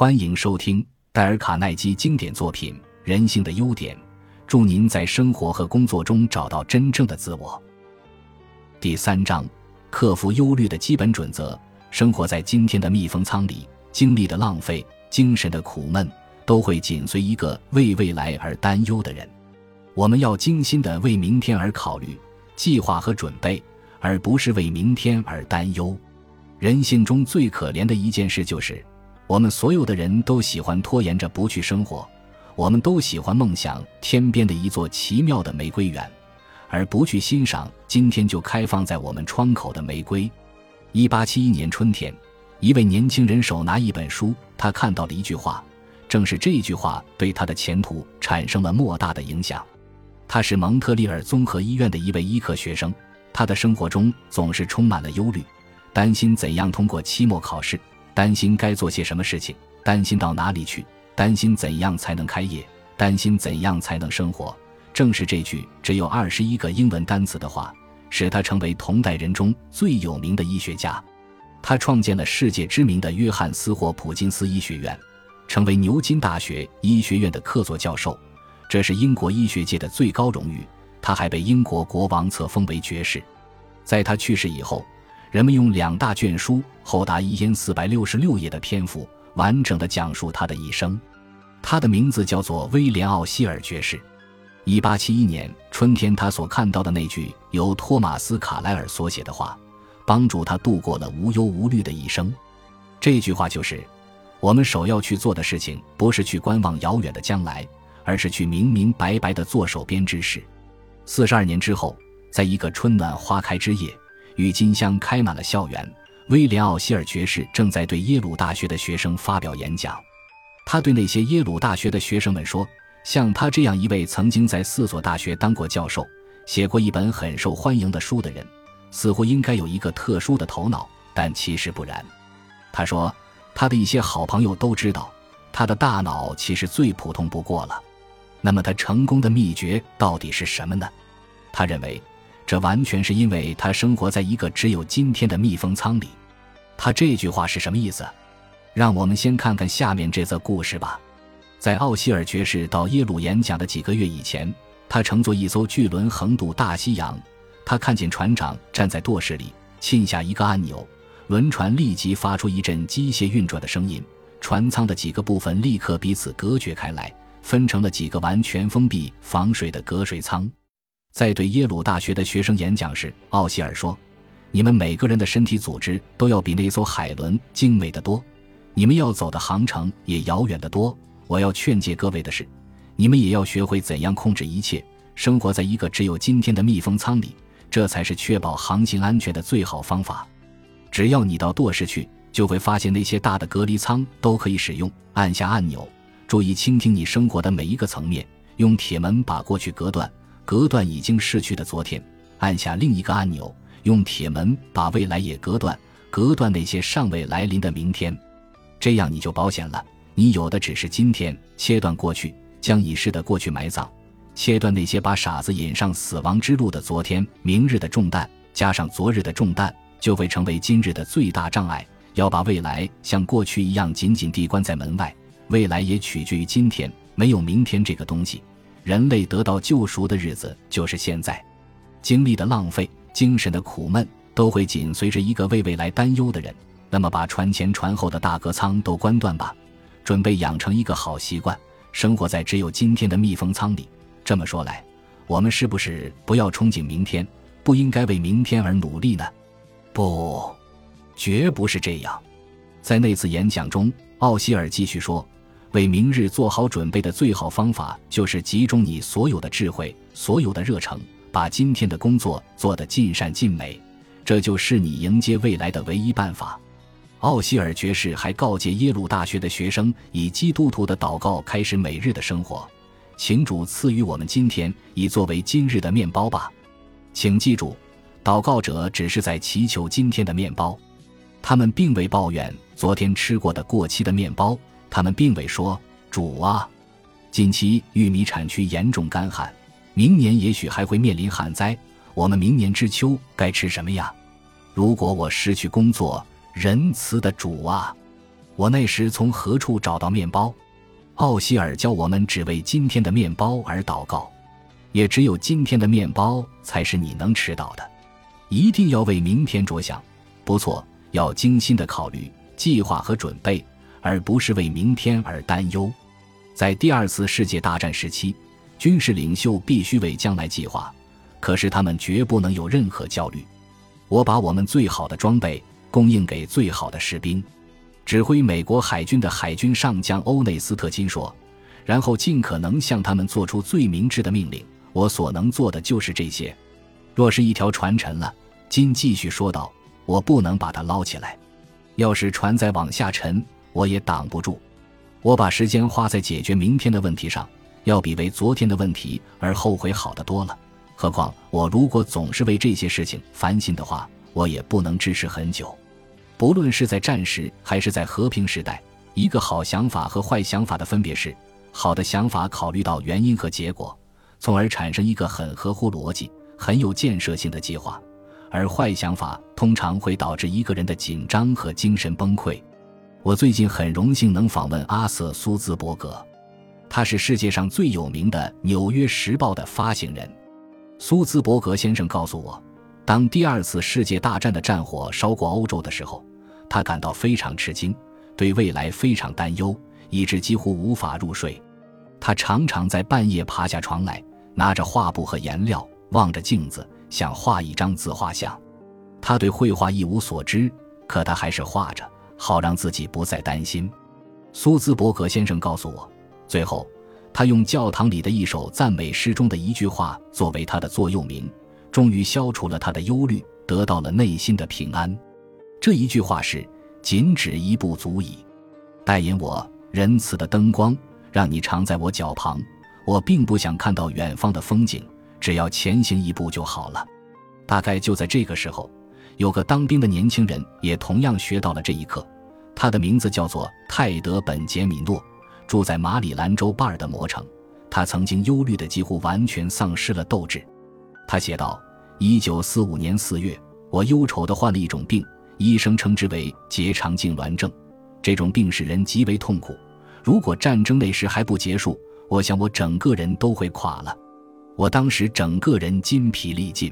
欢迎收听戴尔·卡耐基经典作品《人性的优点》，祝您在生活和工作中找到真正的自我。第三章：克服忧虑的基本准则。生活在今天的密封舱里，精力的浪费、精神的苦闷，都会紧随一个为未来而担忧的人。我们要精心的为明天而考虑、计划和准备，而不是为明天而担忧。人性中最可怜的一件事就是。我们所有的人都喜欢拖延着不去生活，我们都喜欢梦想天边的一座奇妙的玫瑰园，而不去欣赏今天就开放在我们窗口的玫瑰。一八七一年春天，一位年轻人手拿一本书，他看到了一句话，正是这句话对他的前途产生了莫大的影响。他是蒙特利尔综合医院的一位医科学生，他的生活中总是充满了忧虑，担心怎样通过期末考试。担心该做些什么事情，担心到哪里去，担心怎样才能开业，担心怎样才能生活。正是这句只有二十一个英文单词的话，使他成为同代人中最有名的医学家。他创建了世界知名的约翰斯霍普金斯医学院，成为牛津大学医学院的客座教授，这是英国医学界的最高荣誉。他还被英国国王册封为爵士。在他去世以后。人们用两大卷书，厚达一千四百六十六页的篇幅，完整的讲述他的一生。他的名字叫做威廉·奥希尔爵士。一八七一年春天，他所看到的那句由托马斯·卡莱尔所写的话，帮助他度过了无忧无虑的一生。这句话就是：我们首要去做的事情，不是去观望遥远的将来，而是去明明白白的做手边之事。四十二年之后，在一个春暖花开之夜。郁金香开满了校园。威廉·奥希尔爵士正在对耶鲁大学的学生发表演讲。他对那些耶鲁大学的学生们说：“像他这样一位曾经在四所大学当过教授、写过一本很受欢迎的书的人，似乎应该有一个特殊的头脑，但其实不然。”他说：“他的一些好朋友都知道，他的大脑其实最普通不过了。那么，他成功的秘诀到底是什么呢？”他认为。这完全是因为他生活在一个只有今天的密封舱里。他这句话是什么意思？让我们先看看下面这则故事吧。在奥希尔爵士到耶鲁演讲的几个月以前，他乘坐一艘巨轮横渡大西洋。他看见船长站在舵室里，沁下一个按钮，轮船立即发出一阵机械运转的声音，船舱的几个部分立刻彼此隔绝开来，分成了几个完全封闭、防水的隔水舱。在对耶鲁大学的学生演讲时，奥希尔说：“你们每个人的身体组织都要比那艘海轮精美的多，你们要走的航程也遥远得多。我要劝诫各位的是，你们也要学会怎样控制一切，生活在一个只有今天的密封舱里，这才是确保航行安全的最好方法。只要你到舵室去，就会发现那些大的隔离舱都可以使用。按下按钮，注意倾听你生活的每一个层面，用铁门把过去隔断。”隔断已经逝去的昨天，按下另一个按钮，用铁门把未来也隔断，隔断那些尚未来临的明天，这样你就保险了。你有的只是今天，切断过去，将已逝的过去埋葬，切断那些把傻子引上死亡之路的昨天、明日的重担，加上昨日的重担，就会成为今日的最大障碍。要把未来像过去一样紧紧地关在门外，未来也取决于今天，没有明天这个东西。人类得到救赎的日子就是现在，精力的浪费、精神的苦闷都会紧随着一个为未来担忧的人。那么，把船前船后的大隔舱都关断吧，准备养成一个好习惯，生活在只有今天的密封舱里。这么说来，我们是不是不要憧憬明天，不应该为明天而努力呢？不，绝不是这样。在那次演讲中，奥希尔继续说。为明日做好准备的最好方法，就是集中你所有的智慧、所有的热诚，把今天的工作做得尽善尽美。这就是你迎接未来的唯一办法。奥希尔爵士还告诫耶鲁大学的学生，以基督徒的祷告开始每日的生活。请主赐予我们今天，以作为今日的面包吧。请记住，祷告者只是在祈求今天的面包，他们并未抱怨昨天吃过的过期的面包。他们并未说：“主啊，近期玉米产区严重干旱，明年也许还会面临旱灾。我们明年之秋该吃什么呀？如果我失去工作，仁慈的主啊，我那时从何处找到面包？奥希尔教我们只为今天的面包而祷告，也只有今天的面包才是你能吃到的。一定要为明天着想，不错，要精心的考虑、计划和准备，而不是为明天而担忧。在第二次世界大战时期，军事领袖必须为将来计划，可是他们绝不能有任何焦虑。我把我们最好的装备供应给最好的士兵。指挥美国海军的海军上将欧内斯特金说：“然后尽可能向他们做出最明智的命令。我所能做的就是这些。若是一条船沉了，金继续说道：‘我不能把它捞起来。要是船再往下沉，我也挡不住。我把时间花在解决明天的问题上，要比为昨天的问题而后悔好得多了。何况我如果总是为这些事情烦心的话，我也不能支持很久。’”不论是在战时还是在和平时代，一个好想法和坏想法的分别是：好的想法考虑到原因和结果，从而产生一个很合乎逻辑、很有建设性的计划；而坏想法通常会导致一个人的紧张和精神崩溃。我最近很荣幸能访问阿瑟·苏兹伯格，他是世界上最有名的《纽约时报》的发行人。苏兹伯格先生告诉我，当第二次世界大战的战火烧过欧洲的时候。他感到非常吃惊，对未来非常担忧，以致几乎无法入睡。他常常在半夜爬下床来，拿着画布和颜料，望着镜子，想画一张自画像。他对绘画一无所知，可他还是画着，好让自己不再担心。苏兹伯格先生告诉我，最后他用教堂里的一首赞美诗中的一句话作为他的座右铭，终于消除了他的忧虑，得到了内心的平安。这一句话是：“仅止一步足矣。”带引我仁慈的灯光，让你常在我脚旁。我并不想看到远方的风景，只要前行一步就好了。大概就在这个时候，有个当兵的年轻人也同样学到了这一课。他的名字叫做泰德·本杰米诺，住在马里兰州巴尔的摩城。他曾经忧虑的几乎完全丧失了斗志。他写道：“一九四五年四月，我忧愁地患了一种病。”医生称之为结肠痉挛症，这种病使人极为痛苦。如果战争那时还不结束，我想我整个人都会垮了。我当时整个人筋疲力尽。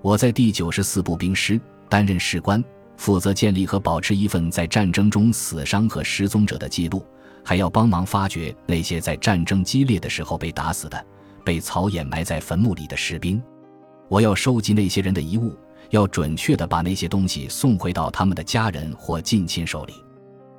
我在第九十四步兵师担任士官，负责建立和保持一份在战争中死伤和失踪者的记录，还要帮忙发掘那些在战争激烈的时候被打死的、被草掩埋在坟墓里的士兵。我要收集那些人的遗物。要准确地把那些东西送回到他们的家人或近亲手里。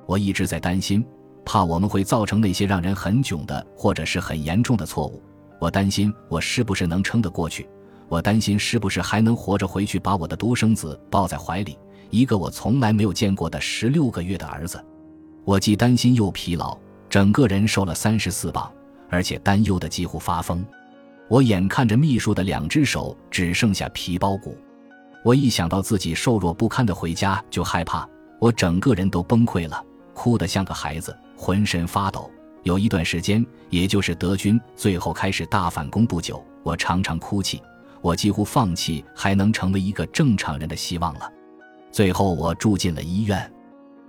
我一直在担心，怕我们会造成那些让人很囧的或者是很严重的错误。我担心我是不是能撑得过去。我担心是不是还能活着回去把我的独生子抱在怀里，一个我从来没有见过的十六个月的儿子。我既担心又疲劳，整个人瘦了三十四磅，而且担忧的几乎发疯。我眼看着秘书的两只手只剩下皮包骨。我一想到自己瘦弱不堪的回家就害怕，我整个人都崩溃了，哭得像个孩子，浑身发抖。有一段时间，也就是德军最后开始大反攻不久，我常常哭泣，我几乎放弃还能成为一个正常人的希望了。最后，我住进了医院，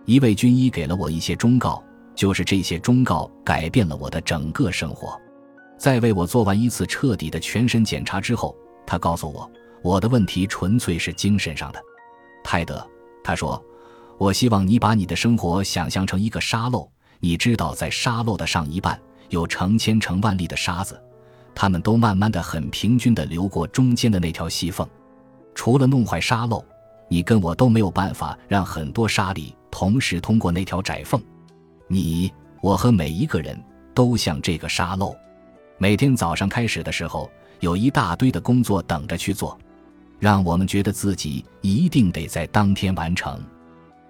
一位军医给了我一些忠告，就是这些忠告改变了我的整个生活。在为我做完一次彻底的全身检查之后，他告诉我。我的问题纯粹是精神上的，泰德，他说：“我希望你把你的生活想象成一个沙漏，你知道，在沙漏的上一半有成千成万粒的沙子，它们都慢慢的、很平均的流过中间的那条细缝。除了弄坏沙漏，你跟我都没有办法让很多沙粒同时通过那条窄缝。你、我和每一个人都像这个沙漏，每天早上开始的时候，有一大堆的工作等着去做。”让我们觉得自己一定得在当天完成，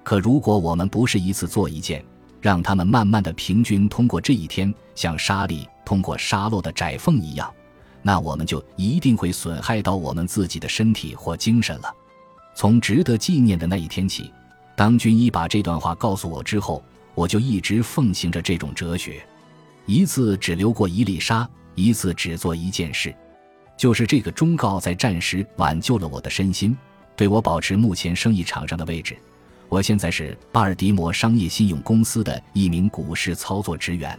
可如果我们不是一次做一件，让他们慢慢的平均通过这一天，像沙粒通过沙漏的窄缝一样，那我们就一定会损害到我们自己的身体或精神了。从值得纪念的那一天起，当军医把这段话告诉我之后，我就一直奉行着这种哲学：一次只流过一粒沙，一次只做一件事。就是这个忠告，在战时挽救了我的身心，对我保持目前生意场上的位置。我现在是巴尔的摩商业信用公司的一名股市操作职员。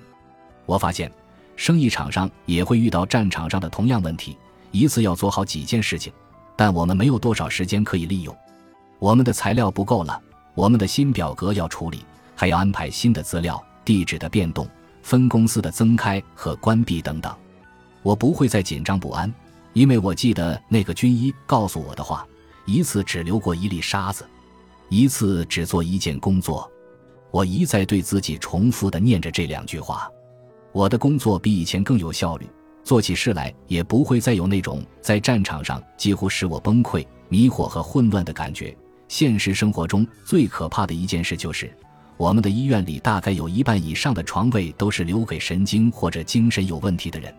我发现，生意场上也会遇到战场上的同样问题，一次要做好几件事情，但我们没有多少时间可以利用。我们的材料不够了，我们的新表格要处理，还要安排新的资料、地址的变动、分公司的增开和关闭等等。我不会再紧张不安，因为我记得那个军医告诉我的话：一次只流过一粒沙子。一次只做一件工作，我一再对自己重复的念着这两句话。我的工作比以前更有效率，做起事来也不会再有那种在战场上几乎使我崩溃、迷惑和混乱的感觉。现实生活中最可怕的一件事就是，我们的医院里大概有一半以上的床位都是留给神经或者精神有问题的人，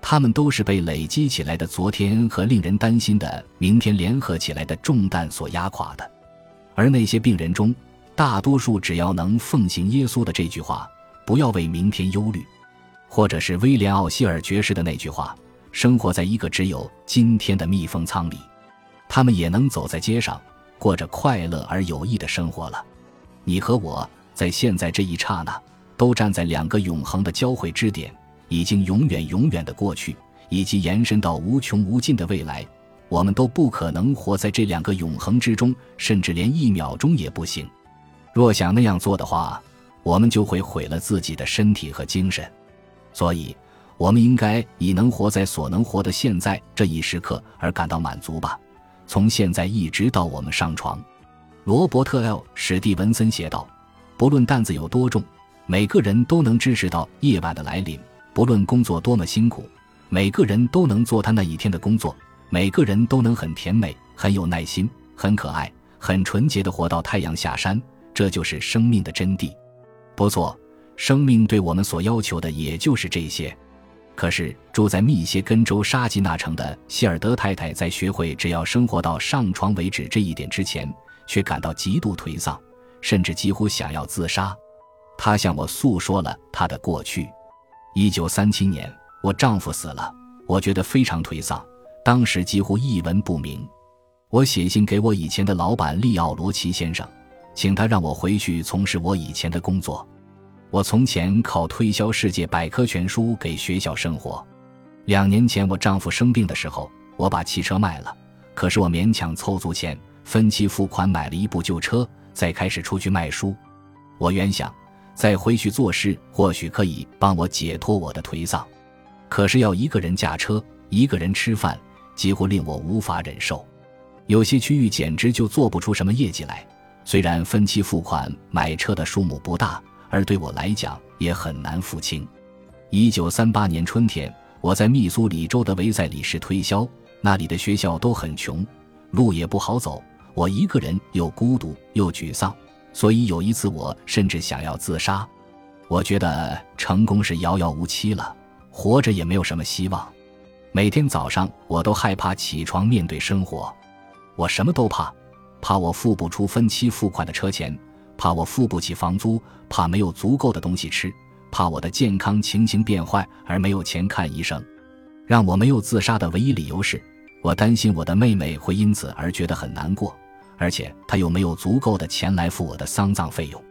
他们都是被累积起来的昨天和令人担心的明天联合起来的重担所压垮的。而那些病人中，大多数只要能奉行耶稣的这句话“不要为明天忧虑”，或者是威廉·奥希尔爵士的那句话“生活在一个只有今天的密封舱里”，他们也能走在街上，过着快乐而有益的生活了。你和我在现在这一刹那，都站在两个永恒的交汇之点：已经永远永远的过去，以及延伸到无穷无尽的未来。我们都不可能活在这两个永恒之中，甚至连一秒钟也不行。若想那样做的话，我们就会毁了自己的身体和精神。所以，我们应该以能活在所能活的现在这一时刻而感到满足吧。从现在一直到我们上床，罗伯特 ·L· 史蒂文森写道：“不论担子有多重，每个人都能支持到夜晚的来临；不论工作多么辛苦，每个人都能做他那一天的工作。”每个人都能很甜美、很有耐心、很可爱、很纯洁的活到太阳下山，这就是生命的真谛。不错，生命对我们所要求的也就是这些。可是住在密歇根州沙吉纳城的希尔德太太，在学会只要生活到上床为止这一点之前，却感到极度颓丧，甚至几乎想要自杀。她向我诉说了她的过去。一九三七年，我丈夫死了，我觉得非常颓丧。当时几乎一文不名，我写信给我以前的老板利奥罗奇先生，请他让我回去从事我以前的工作。我从前靠推销世界百科全书给学校生活。两年前我丈夫生病的时候，我把汽车卖了，可是我勉强凑足钱，分期付款买了一部旧车，再开始出去卖书。我原想再回去做事，或许可以帮我解脱我的颓丧，可是要一个人驾车，一个人吃饭。几乎令我无法忍受，有些区域简直就做不出什么业绩来。虽然分期付款买车的数目不大，而对我来讲也很难付清。一九三八年春天，我在密苏里州的维塞里市推销，那里的学校都很穷，路也不好走。我一个人又孤独又沮丧，所以有一次我甚至想要自杀。我觉得成功是遥遥无期了，活着也没有什么希望。每天早上，我都害怕起床面对生活，我什么都怕，怕我付不出分期付款的车钱，怕我付不起房租，怕没有足够的东西吃，怕我的健康情形变坏而没有钱看医生。让我没有自杀的唯一理由是，我担心我的妹妹会因此而觉得很难过，而且她又没有足够的钱来付我的丧葬费用。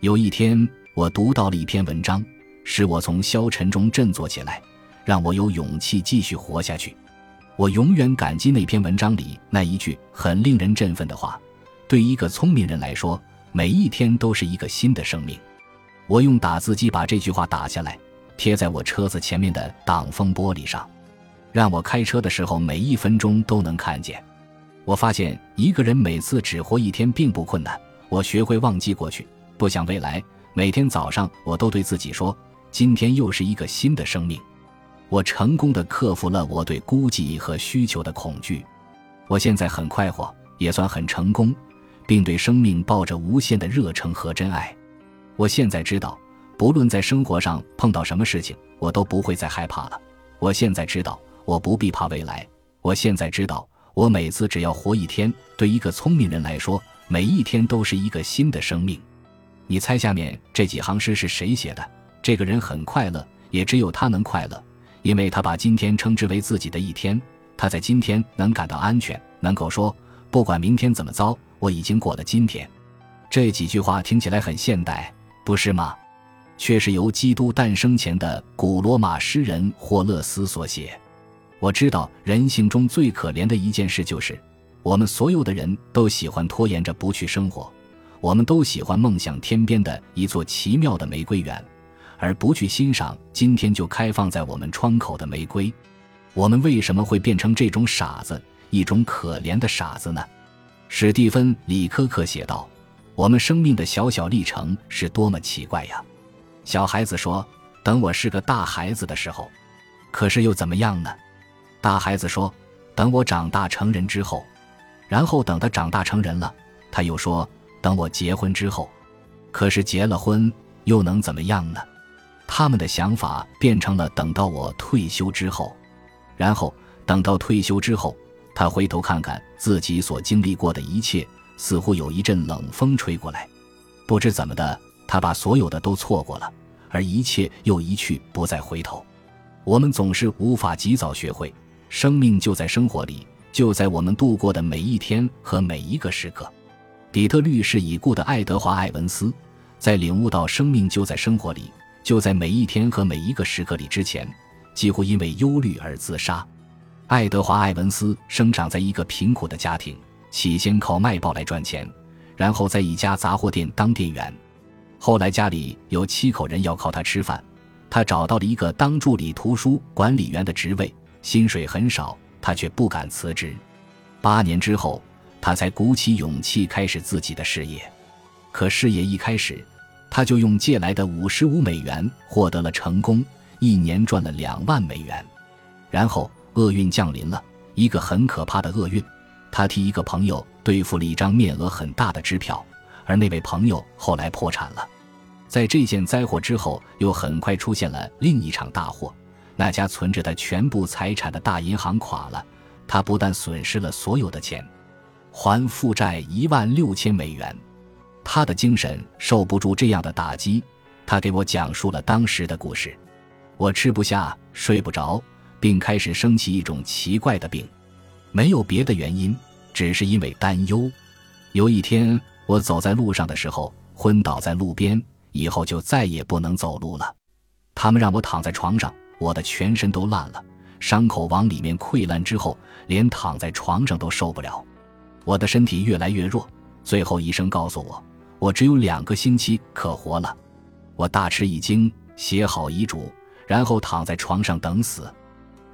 有一天，我读到了一篇文章，使我从消沉中振作起来。让我有勇气继续活下去。我永远感激那篇文章里那一句很令人振奋的话：“对一个聪明人来说，每一天都是一个新的生命。”我用打字机把这句话打下来，贴在我车子前面的挡风玻璃上，让我开车的时候每一分钟都能看见。我发现一个人每次只活一天并不困难。我学会忘记过去，不想未来。每天早上我都对自己说：“今天又是一个新的生命。”我成功的克服了我对孤寂和需求的恐惧，我现在很快活，也算很成功，并对生命抱着无限的热诚和真爱。我现在知道，不论在生活上碰到什么事情，我都不会再害怕了。我现在知道，我不必怕未来。我现在知道，我每次只要活一天，对一个聪明人来说，每一天都是一个新的生命。你猜下面这几行诗是谁写的？这个人很快乐，也只有他能快乐。因为他把今天称之为自己的一天，他在今天能感到安全，能够说不管明天怎么糟，我已经过了今天。这几句话听起来很现代，不是吗？却是由基督诞生前的古罗马诗人霍勒斯所写。我知道人性中最可怜的一件事就是，我们所有的人都喜欢拖延着不去生活，我们都喜欢梦想天边的一座奇妙的玫瑰园，而不去欣赏今天就开放在我们窗口的玫瑰。我们为什么会变成这种傻子，一种可怜的傻子呢？史蒂芬·李科克写道：“我们生命的小小历程是多么奇怪呀！”小孩子说：“等我是个大孩子的时候。”可是又怎么样呢？大孩子说：“等我长大成人之后。”然后等他长大成人了，他又说：“等我结婚之后。”可是结了婚又能怎么样呢？他们的想法变成了等到我退休之后。然后等到退休之后，他回头看看自己所经历过的一切，似乎有一阵冷风吹过来，不知怎么的。他把所有的都错过了，而一切又一去不再回头。我们总是无法及早学会，生命就在生活里，就在我们度过的每一天和每一个时刻。底特律是已故的爱德华·艾文斯，在领悟到生命就在生活里，就在每一天和每一个时刻里之前，几乎因为忧虑而自杀。爱德华·艾文斯生长在一个贫苦的家庭，起先靠卖报来赚钱，然后在一家杂货店当店员。后来家里有七口人要靠他吃饭，他找到了一个当助理图书管理员的职位，薪水很少，他却不敢辞职。八年之后，他才鼓起勇气开始自己的事业。可事业一开始，他就用借来的五十五美元获得了成功，一年赚了两万美元。然后厄运降临了，一个很可怕的厄运。他替一个朋友兑付了一张面额很大的支票，而那位朋友后来破产了。在这件灾祸之后，又很快出现了另一场大祸。那家存着他全部财产的大银行垮了，他不但损失了所有的钱，还负债一万六千美元。他的精神受不住这样的打击，他给我讲述了当时的故事。我吃不下，睡不着，并开始生起一种奇怪的病，没有别的原因，只是因为担忧。有一天，我走在路上的时候，昏倒在路边。以后就再也不能走路了。他们让我躺在床上，我的全身都烂了，伤口往里面溃烂之后，连躺在床上都受不了。我的身体越来越弱，最后医生告诉我，我只有两个星期可活了。我大吃一惊，写好遗嘱，然后躺在床上等死。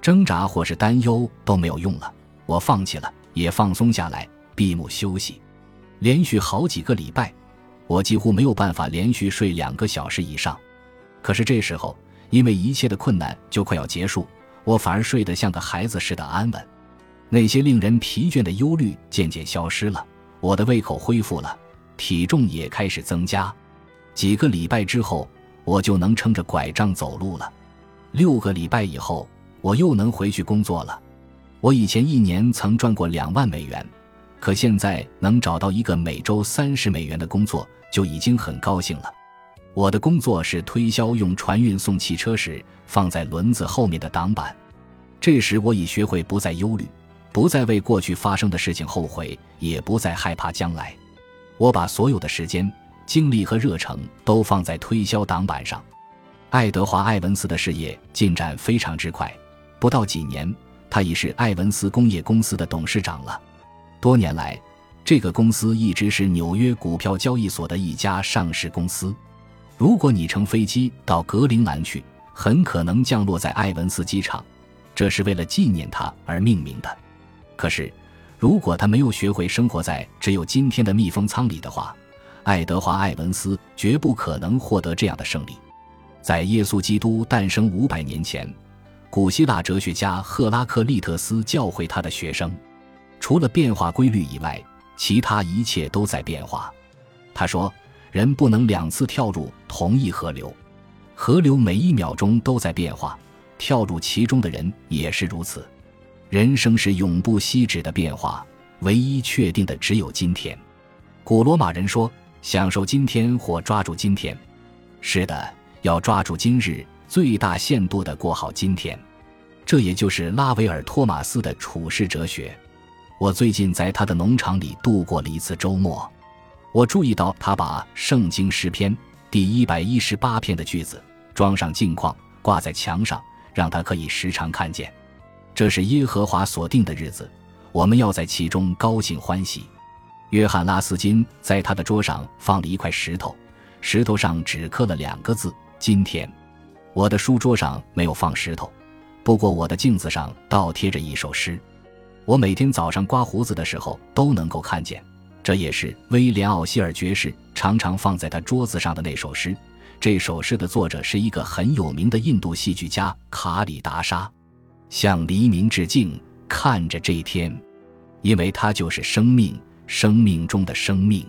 挣扎或是担忧都没有用了，我放弃了，也放松下来，闭目休息，连续好几个礼拜。我几乎没有办法连续睡两个小时以上，可是这时候，因为一切的困难就快要结束，我反而睡得像个孩子似的安稳。那些令人疲倦的忧虑渐渐消失了，我的胃口恢复了，体重也开始增加。几个礼拜之后，我就能撑着拐杖走路了。六个礼拜以后，我又能回去工作了。我以前一年曾赚过两万美元，可现在能找到一个每周三十美元的工作。就已经很高兴了。我的工作是推销用船运送汽车时放在轮子后面的挡板。这时我已学会不再忧虑，不再为过去发生的事情后悔，也不再害怕将来。我把所有的时间、精力和热诚都放在推销挡板上。爱德华·艾文斯的事业进展非常之快，不到几年，他已是艾文斯工业公司的董事长了。多年来。这个公司一直是纽约股票交易所的一家上市公司。如果你乘飞机到格陵兰去，很可能降落在艾文斯机场，这是为了纪念他而命名的。可是，如果他没有学会生活在只有今天的密封舱里的话，爱德华·艾文斯绝不可能获得这样的胜利。在耶稣基督诞生五百年前，古希腊哲学家赫拉克利特斯教会他的学生，除了变化规律以外。其他一切都在变化，他说：“人不能两次跳入同一河流，河流每一秒钟都在变化，跳入其中的人也是如此。人生是永不息止的变化，唯一确定的只有今天。”古罗马人说：“享受今天或抓住今天。”是的，要抓住今日，最大限度地过好今天。这也就是拉维尔·托马斯的处世哲学。我最近在他的农场里度过了一次周末，我注意到他把《圣经诗篇》第一百一十八篇的句子装上镜框，挂在墙上，让他可以时常看见。这是耶和华所定的日子，我们要在其中高兴欢喜。约翰拉斯金在他的桌上放了一块石头，石头上只刻了两个字：“今天。”我的书桌上没有放石头，不过我的镜子上倒贴着一首诗。我每天早上刮胡子的时候都能够看见。这也是威廉·奥希尔爵士常常放在他桌子上的那首诗。这首诗的作者是一个很有名的印度戏剧家卡里达沙。向黎明致敬，看着这一天，因为它就是生命，生命中的生命，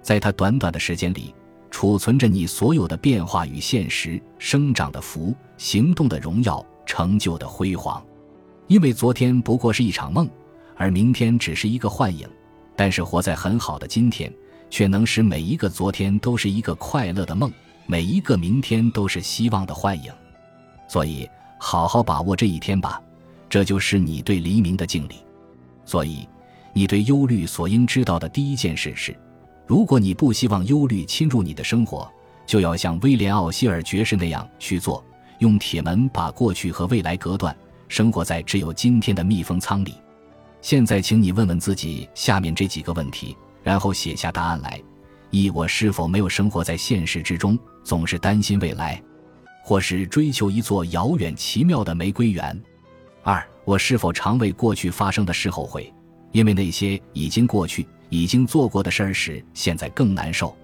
在它短短的时间里，储存着你所有的变化与现实，生长的福，行动的荣耀，成就的辉煌。因为昨天不过是一场梦，而明天只是一个幻影。但是活在很好的今天，却能使每一个昨天都是一个快乐的梦，每一个明天都是希望的幻影。所以，好好把握这一天吧，这就是你对黎明的敬礼。所以，你对忧虑所应知道的第一件事是：如果你不希望忧虑侵入你的生活，就要像威廉·奥希尔爵士那样去做，用铁门把过去和未来隔断，生活在只有今天的密封舱里。现在，请你问问自己下面这几个问题，然后写下答案来：一、我是否没有生活在现实之中，总是担心未来，或是追求一座遥远奇妙的玫瑰园？二、我是否常为过去发生的事后悔，因为那些已经过去、已经做过的事儿时，现在更难受？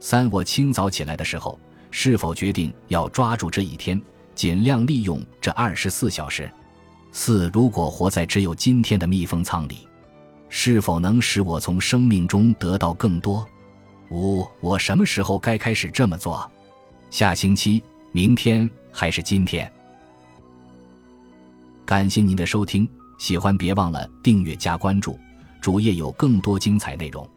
三、我清早起来的时候，是否决定要抓住这一天，尽量利用这二十四小时？四，如果活在只有今天的密封舱里，是否能使我从生命中得到更多？五，我什么时候该开始这么做？下星期、明天还是今天？感谢您的收听，喜欢别忘了订阅加关注，主页有更多精彩内容。